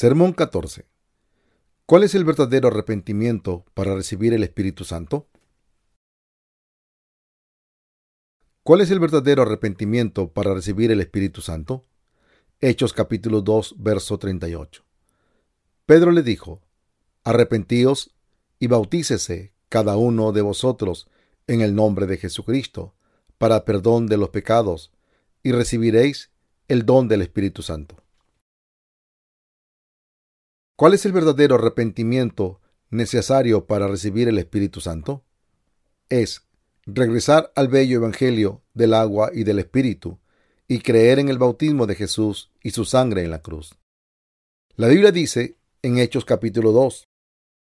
Sermón 14. ¿Cuál es el verdadero arrepentimiento para recibir el Espíritu Santo? ¿Cuál es el verdadero arrepentimiento para recibir el Espíritu Santo? Hechos capítulo 2, verso 38. Pedro le dijo, Arrepentíos y bautícese cada uno de vosotros en el nombre de Jesucristo, para perdón de los pecados, y recibiréis el don del Espíritu Santo. ¿Cuál es el verdadero arrepentimiento necesario para recibir el Espíritu Santo? Es regresar al bello Evangelio del agua y del Espíritu y creer en el bautismo de Jesús y su sangre en la cruz. La Biblia dice en Hechos capítulo 2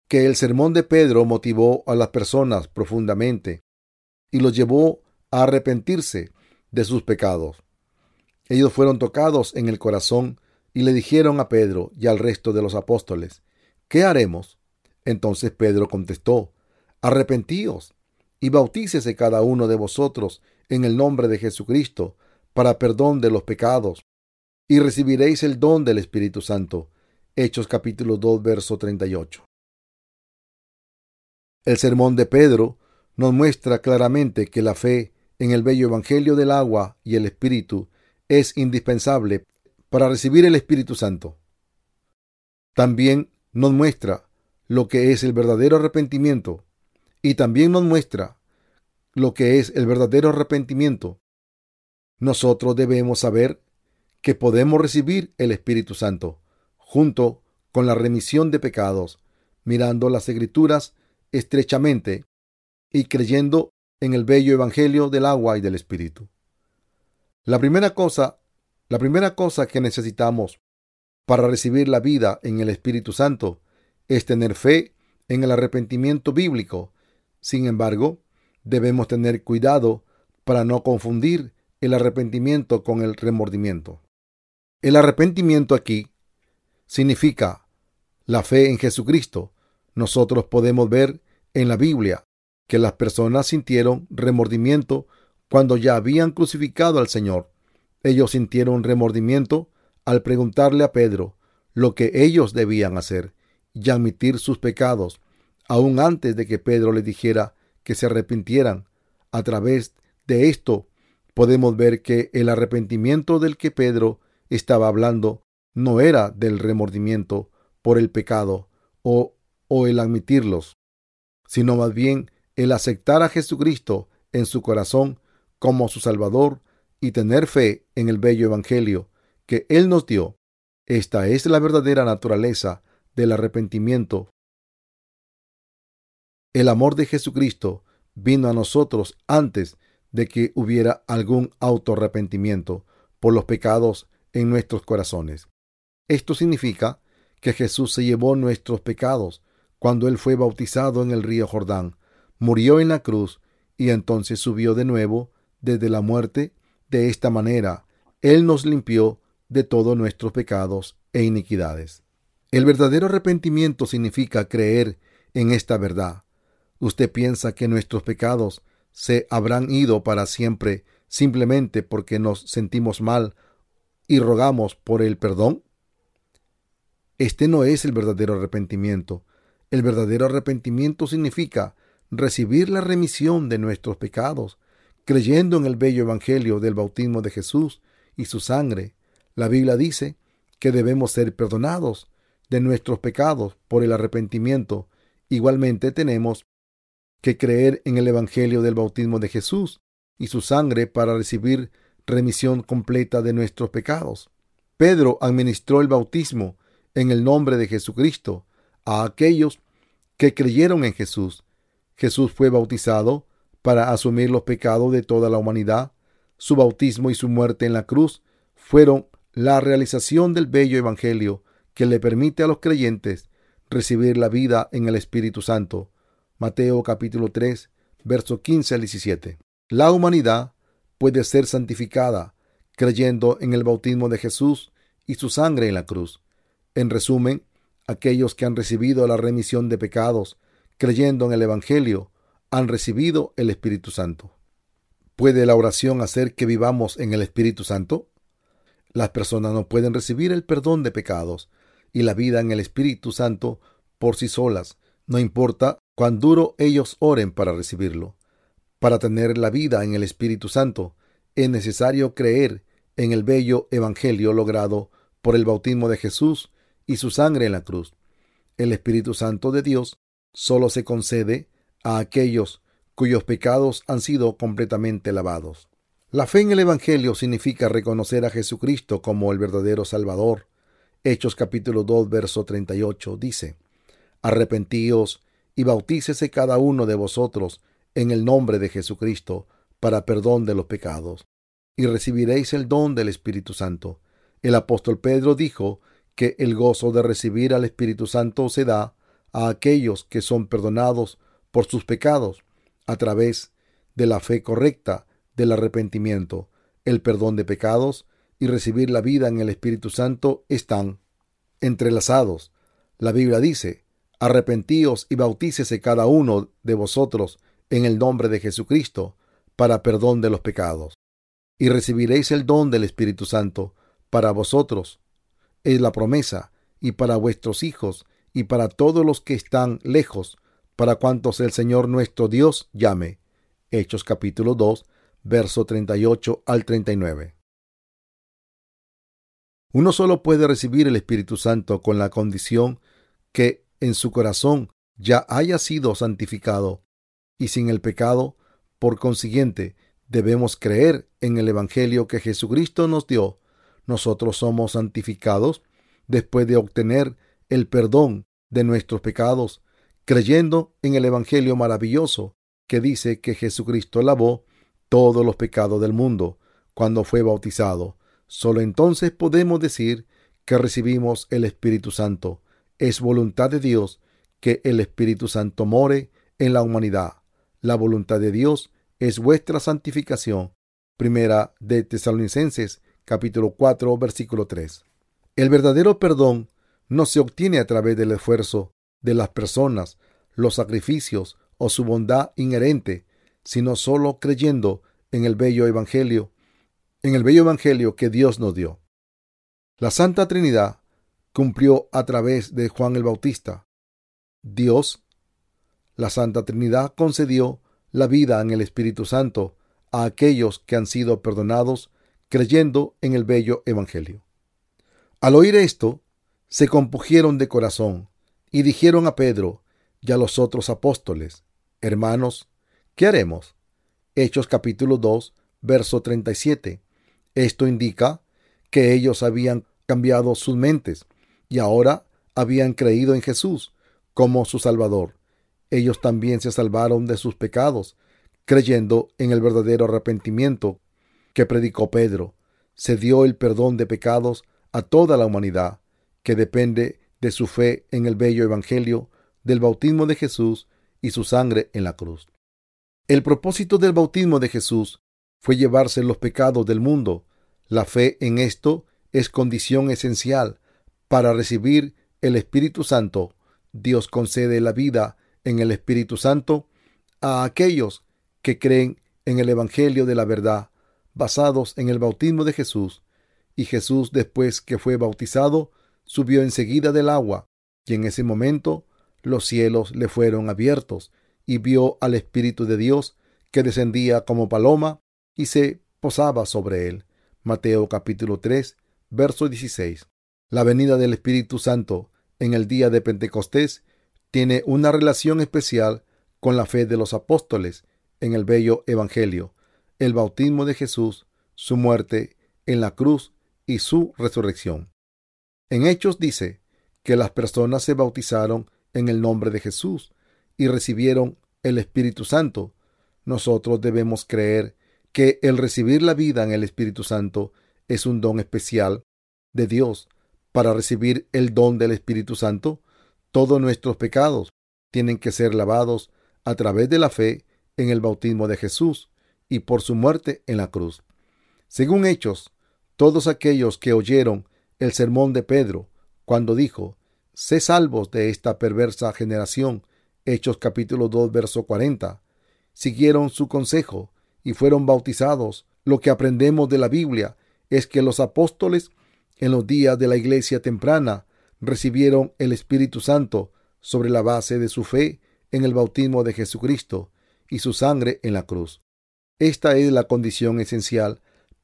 que el sermón de Pedro motivó a las personas profundamente y los llevó a arrepentirse de sus pecados. Ellos fueron tocados en el corazón y le dijeron a Pedro y al resto de los apóstoles, ¿qué haremos? Entonces Pedro contestó, arrepentíos y bautícese cada uno de vosotros en el nombre de Jesucristo para perdón de los pecados, y recibiréis el don del Espíritu Santo. Hechos capítulo 2, verso 38. El sermón de Pedro nos muestra claramente que la fe en el bello Evangelio del agua y el Espíritu es indispensable para recibir el Espíritu Santo. También nos muestra lo que es el verdadero arrepentimiento y también nos muestra lo que es el verdadero arrepentimiento. Nosotros debemos saber que podemos recibir el Espíritu Santo junto con la remisión de pecados, mirando las escrituras estrechamente y creyendo en el bello evangelio del agua y del Espíritu. La primera cosa, la primera cosa que necesitamos para recibir la vida en el Espíritu Santo es tener fe en el arrepentimiento bíblico sin embargo, debemos tener cuidado para no confundir el arrepentimiento con el remordimiento. El arrepentimiento aquí significa la fe en Jesucristo. Nosotros podemos ver en la Biblia que las personas sintieron remordimiento cuando ya habían crucificado al Señor. Ellos sintieron remordimiento al preguntarle a Pedro lo que ellos debían hacer y admitir sus pecados aún antes de que Pedro le dijera que se arrepintieran. A través de esto podemos ver que el arrepentimiento del que Pedro estaba hablando no era del remordimiento por el pecado o, o el admitirlos, sino más bien el aceptar a Jesucristo en su corazón como su Salvador y tener fe en el bello Evangelio que Él nos dio. Esta es la verdadera naturaleza del arrepentimiento el amor de Jesucristo vino a nosotros antes de que hubiera algún autorrepentimiento por los pecados en nuestros corazones. Esto significa que Jesús se llevó nuestros pecados cuando Él fue bautizado en el río Jordán, murió en la cruz y entonces subió de nuevo desde la muerte. De esta manera, Él nos limpió de todos nuestros pecados e iniquidades. El verdadero arrepentimiento significa creer en esta verdad ¿Usted piensa que nuestros pecados se habrán ido para siempre simplemente porque nos sentimos mal y rogamos por el perdón? Este no es el verdadero arrepentimiento. El verdadero arrepentimiento significa recibir la remisión de nuestros pecados, creyendo en el bello Evangelio del bautismo de Jesús y su sangre. La Biblia dice que debemos ser perdonados de nuestros pecados por el arrepentimiento. Igualmente tenemos que creer en el Evangelio del bautismo de Jesús y su sangre para recibir remisión completa de nuestros pecados. Pedro administró el bautismo en el nombre de Jesucristo a aquellos que creyeron en Jesús. Jesús fue bautizado para asumir los pecados de toda la humanidad. Su bautismo y su muerte en la cruz fueron la realización del bello Evangelio que le permite a los creyentes recibir la vida en el Espíritu Santo Mateo capítulo 3, verso 15 al 17. La humanidad puede ser santificada creyendo en el bautismo de Jesús y su sangre en la cruz. En resumen, aquellos que han recibido la remisión de pecados creyendo en el Evangelio han recibido el Espíritu Santo. ¿Puede la oración hacer que vivamos en el Espíritu Santo? Las personas no pueden recibir el perdón de pecados y la vida en el Espíritu Santo por sí solas, no importa cuán duro ellos oren para recibirlo. Para tener la vida en el Espíritu Santo, es necesario creer en el bello Evangelio logrado por el bautismo de Jesús y su sangre en la cruz. El Espíritu Santo de Dios solo se concede a aquellos cuyos pecados han sido completamente lavados. La fe en el Evangelio significa reconocer a Jesucristo como el verdadero Salvador. Hechos capítulo 2, verso 38 dice, Arrepentíos y bautícese cada uno de vosotros en el nombre de Jesucristo para perdón de los pecados, y recibiréis el don del Espíritu Santo. El apóstol Pedro dijo que el gozo de recibir al Espíritu Santo se da a aquellos que son perdonados por sus pecados a través de la fe correcta, del arrepentimiento, el perdón de pecados y recibir la vida en el Espíritu Santo están entrelazados. La Biblia dice, arrepentíos y bautícese cada uno de vosotros en el nombre de Jesucristo para perdón de los pecados. Y recibiréis el don del Espíritu Santo para vosotros. Es la promesa y para vuestros hijos y para todos los que están lejos, para cuantos el Señor nuestro Dios llame. Hechos capítulo 2, verso 38 al 39. Uno solo puede recibir el Espíritu Santo con la condición que en su corazón ya haya sido santificado y sin el pecado. Por consiguiente, debemos creer en el Evangelio que Jesucristo nos dio. Nosotros somos santificados después de obtener el perdón de nuestros pecados, creyendo en el Evangelio maravilloso que dice que Jesucristo lavó todos los pecados del mundo cuando fue bautizado. Solo entonces podemos decir que recibimos el Espíritu Santo. Es voluntad de Dios que el Espíritu Santo more en la humanidad. La voluntad de Dios es vuestra santificación. Primera de Tesalonicenses capítulo 4 versículo 3. El verdadero perdón no se obtiene a través del esfuerzo de las personas, los sacrificios o su bondad inherente, sino solo creyendo en el bello evangelio, en el bello evangelio que Dios nos dio. La Santa Trinidad cumplió a través de Juan el Bautista. Dios, la Santa Trinidad concedió la vida en el Espíritu Santo a aquellos que han sido perdonados creyendo en el bello evangelio. Al oír esto, se compugieron de corazón y dijeron a Pedro y a los otros apóstoles, Hermanos, ¿qué haremos? Hechos capítulo 2, verso 37. Esto indica que ellos habían cambiado sus mentes y ahora habían creído en Jesús como su Salvador. Ellos también se salvaron de sus pecados, creyendo en el verdadero arrepentimiento que predicó Pedro. Se dio el perdón de pecados a toda la humanidad que depende de su fe en el bello Evangelio del bautismo de Jesús y su sangre en la cruz. El propósito del bautismo de Jesús fue llevarse los pecados del mundo. La fe en esto es condición esencial para recibir el Espíritu Santo. Dios concede la vida en el Espíritu Santo a aquellos que creen en el Evangelio de la verdad, basados en el bautismo de Jesús. Y Jesús, después que fue bautizado, subió enseguida del agua, y en ese momento los cielos le fueron abiertos, y vio al Espíritu de Dios que descendía como paloma y se posaba sobre él. Mateo capítulo 3, verso 16. La venida del Espíritu Santo en el día de Pentecostés tiene una relación especial con la fe de los apóstoles en el bello Evangelio, el bautismo de Jesús, su muerte en la cruz y su resurrección. En Hechos dice que las personas se bautizaron en el nombre de Jesús y recibieron el Espíritu Santo. Nosotros debemos creer que el recibir la vida en el Espíritu Santo es un don especial de Dios. Para recibir el don del Espíritu Santo, todos nuestros pecados tienen que ser lavados a través de la fe en el bautismo de Jesús y por su muerte en la cruz. Según Hechos, todos aquellos que oyeron el sermón de Pedro, cuando dijo, sé salvos de esta perversa generación, Hechos capítulo 2, verso 40, siguieron su consejo y fueron bautizados. Lo que aprendemos de la Biblia es que los apóstoles en los días de la iglesia temprana recibieron el Espíritu Santo sobre la base de su fe en el bautismo de Jesucristo y su sangre en la cruz. Esta es la condición esencial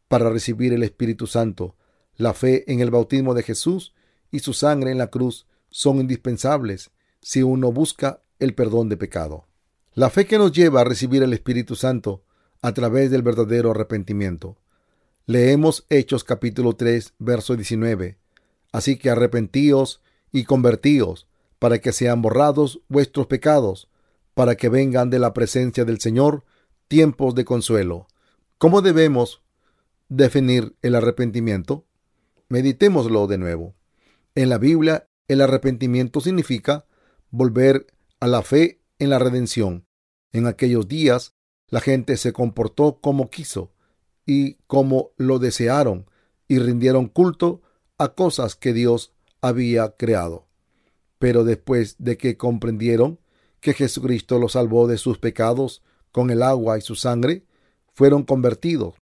para recibir el Espíritu Santo. La fe en el bautismo de Jesús y su sangre en la cruz son indispensables si uno busca el perdón de pecado. La fe que nos lleva a recibir el Espíritu Santo a través del verdadero arrepentimiento. Leemos Hechos capítulo 3, verso 19. Así que arrepentíos y convertíos para que sean borrados vuestros pecados, para que vengan de la presencia del Señor tiempos de consuelo. ¿Cómo debemos definir el arrepentimiento? Meditémoslo de nuevo. En la Biblia, el arrepentimiento significa volver a la fe en la redención. En aquellos días, la gente se comportó como quiso y como lo desearon y rindieron culto a cosas que Dios había creado. Pero después de que comprendieron que Jesucristo los salvó de sus pecados con el agua y su sangre, fueron convertidos.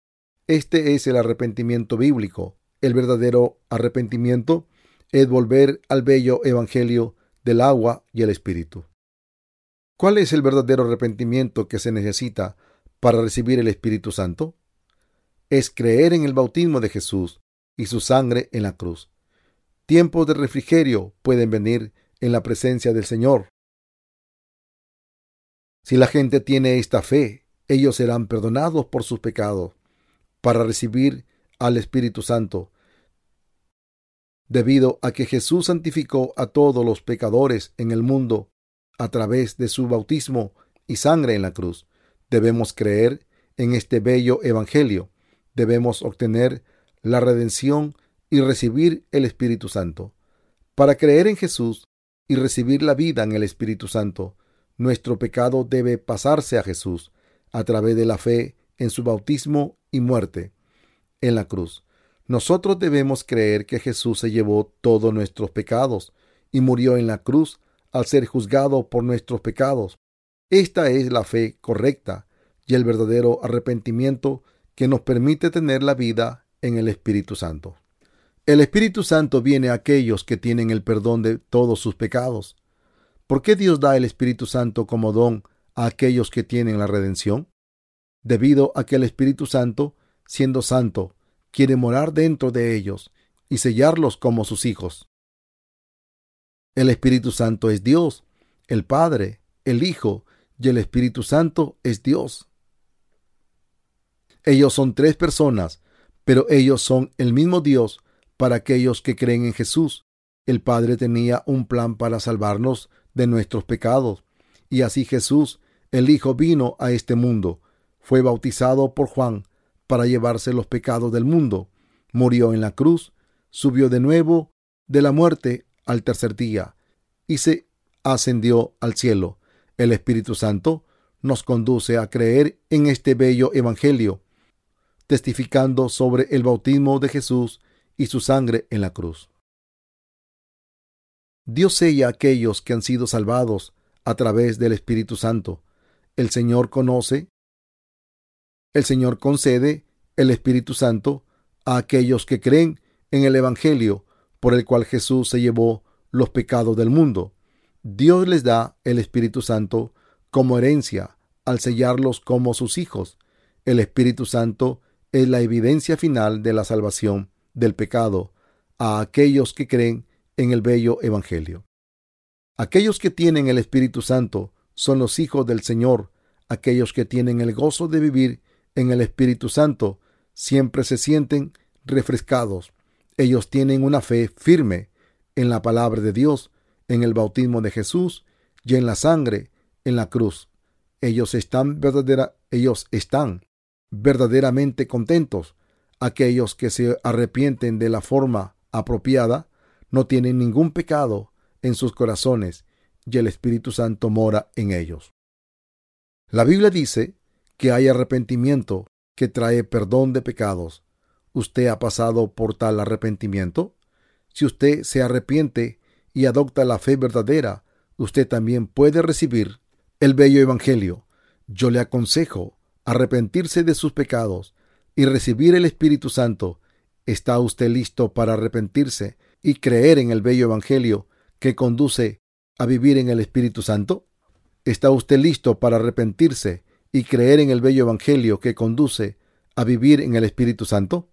Este es el arrepentimiento bíblico. El verdadero arrepentimiento es volver al bello evangelio del agua y el espíritu. ¿Cuál es el verdadero arrepentimiento que se necesita para recibir el Espíritu Santo? Es creer en el bautismo de Jesús y su sangre en la cruz. Tiempos de refrigerio pueden venir en la presencia del Señor. Si la gente tiene esta fe, ellos serán perdonados por sus pecados para recibir al Espíritu Santo. Debido a que Jesús santificó a todos los pecadores en el mundo a través de su bautismo y sangre en la cruz, debemos creer en este bello Evangelio. Debemos obtener la redención y recibir el Espíritu Santo. Para creer en Jesús y recibir la vida en el Espíritu Santo, nuestro pecado debe pasarse a Jesús a través de la fe en su bautismo y muerte en la cruz. Nosotros debemos creer que Jesús se llevó todos nuestros pecados y murió en la cruz al ser juzgado por nuestros pecados. Esta es la fe correcta y el verdadero arrepentimiento que nos permite tener la vida en el Espíritu Santo. El Espíritu Santo viene a aquellos que tienen el perdón de todos sus pecados. ¿Por qué Dios da el Espíritu Santo como don a aquellos que tienen la redención? Debido a que el Espíritu Santo, siendo santo, quiere morar dentro de ellos y sellarlos como sus hijos. El Espíritu Santo es Dios, el Padre, el Hijo y el Espíritu Santo es Dios. Ellos son tres personas, pero ellos son el mismo Dios para aquellos que creen en Jesús. El Padre tenía un plan para salvarnos de nuestros pecados. Y así Jesús, el Hijo, vino a este mundo. Fue bautizado por Juan para llevarse los pecados del mundo. Murió en la cruz, subió de nuevo de la muerte al tercer día y se ascendió al cielo. El Espíritu Santo nos conduce a creer en este bello Evangelio, testificando sobre el bautismo de Jesús y su sangre en la cruz. Dios sella a aquellos que han sido salvados a través del Espíritu Santo. El Señor conoce, el Señor concede el Espíritu Santo a aquellos que creen en el Evangelio por el cual Jesús se llevó los pecados del mundo. Dios les da el Espíritu Santo como herencia al sellarlos como sus hijos. El Espíritu Santo es la evidencia final de la salvación del pecado a aquellos que creen en el bello Evangelio. Aquellos que tienen el Espíritu Santo son los hijos del Señor. Aquellos que tienen el gozo de vivir en el Espíritu Santo siempre se sienten refrescados. Ellos tienen una fe firme en la palabra de Dios, en el bautismo de Jesús y en la sangre en la cruz. Ellos están verdadera, ellos están verdaderamente contentos. Aquellos que se arrepienten de la forma apropiada no tienen ningún pecado en sus corazones y el Espíritu Santo mora en ellos. La Biblia dice que hay arrepentimiento que trae perdón de pecados. ¿Usted ha pasado por tal arrepentimiento? Si usted se arrepiente y adopta la fe verdadera, usted también puede recibir el bello Evangelio. Yo le aconsejo arrepentirse de sus pecados y recibir el Espíritu Santo. ¿Está usted listo para arrepentirse y creer en el bello Evangelio que conduce a vivir en el Espíritu Santo? ¿Está usted listo para arrepentirse y creer en el bello Evangelio que conduce a vivir en el Espíritu Santo?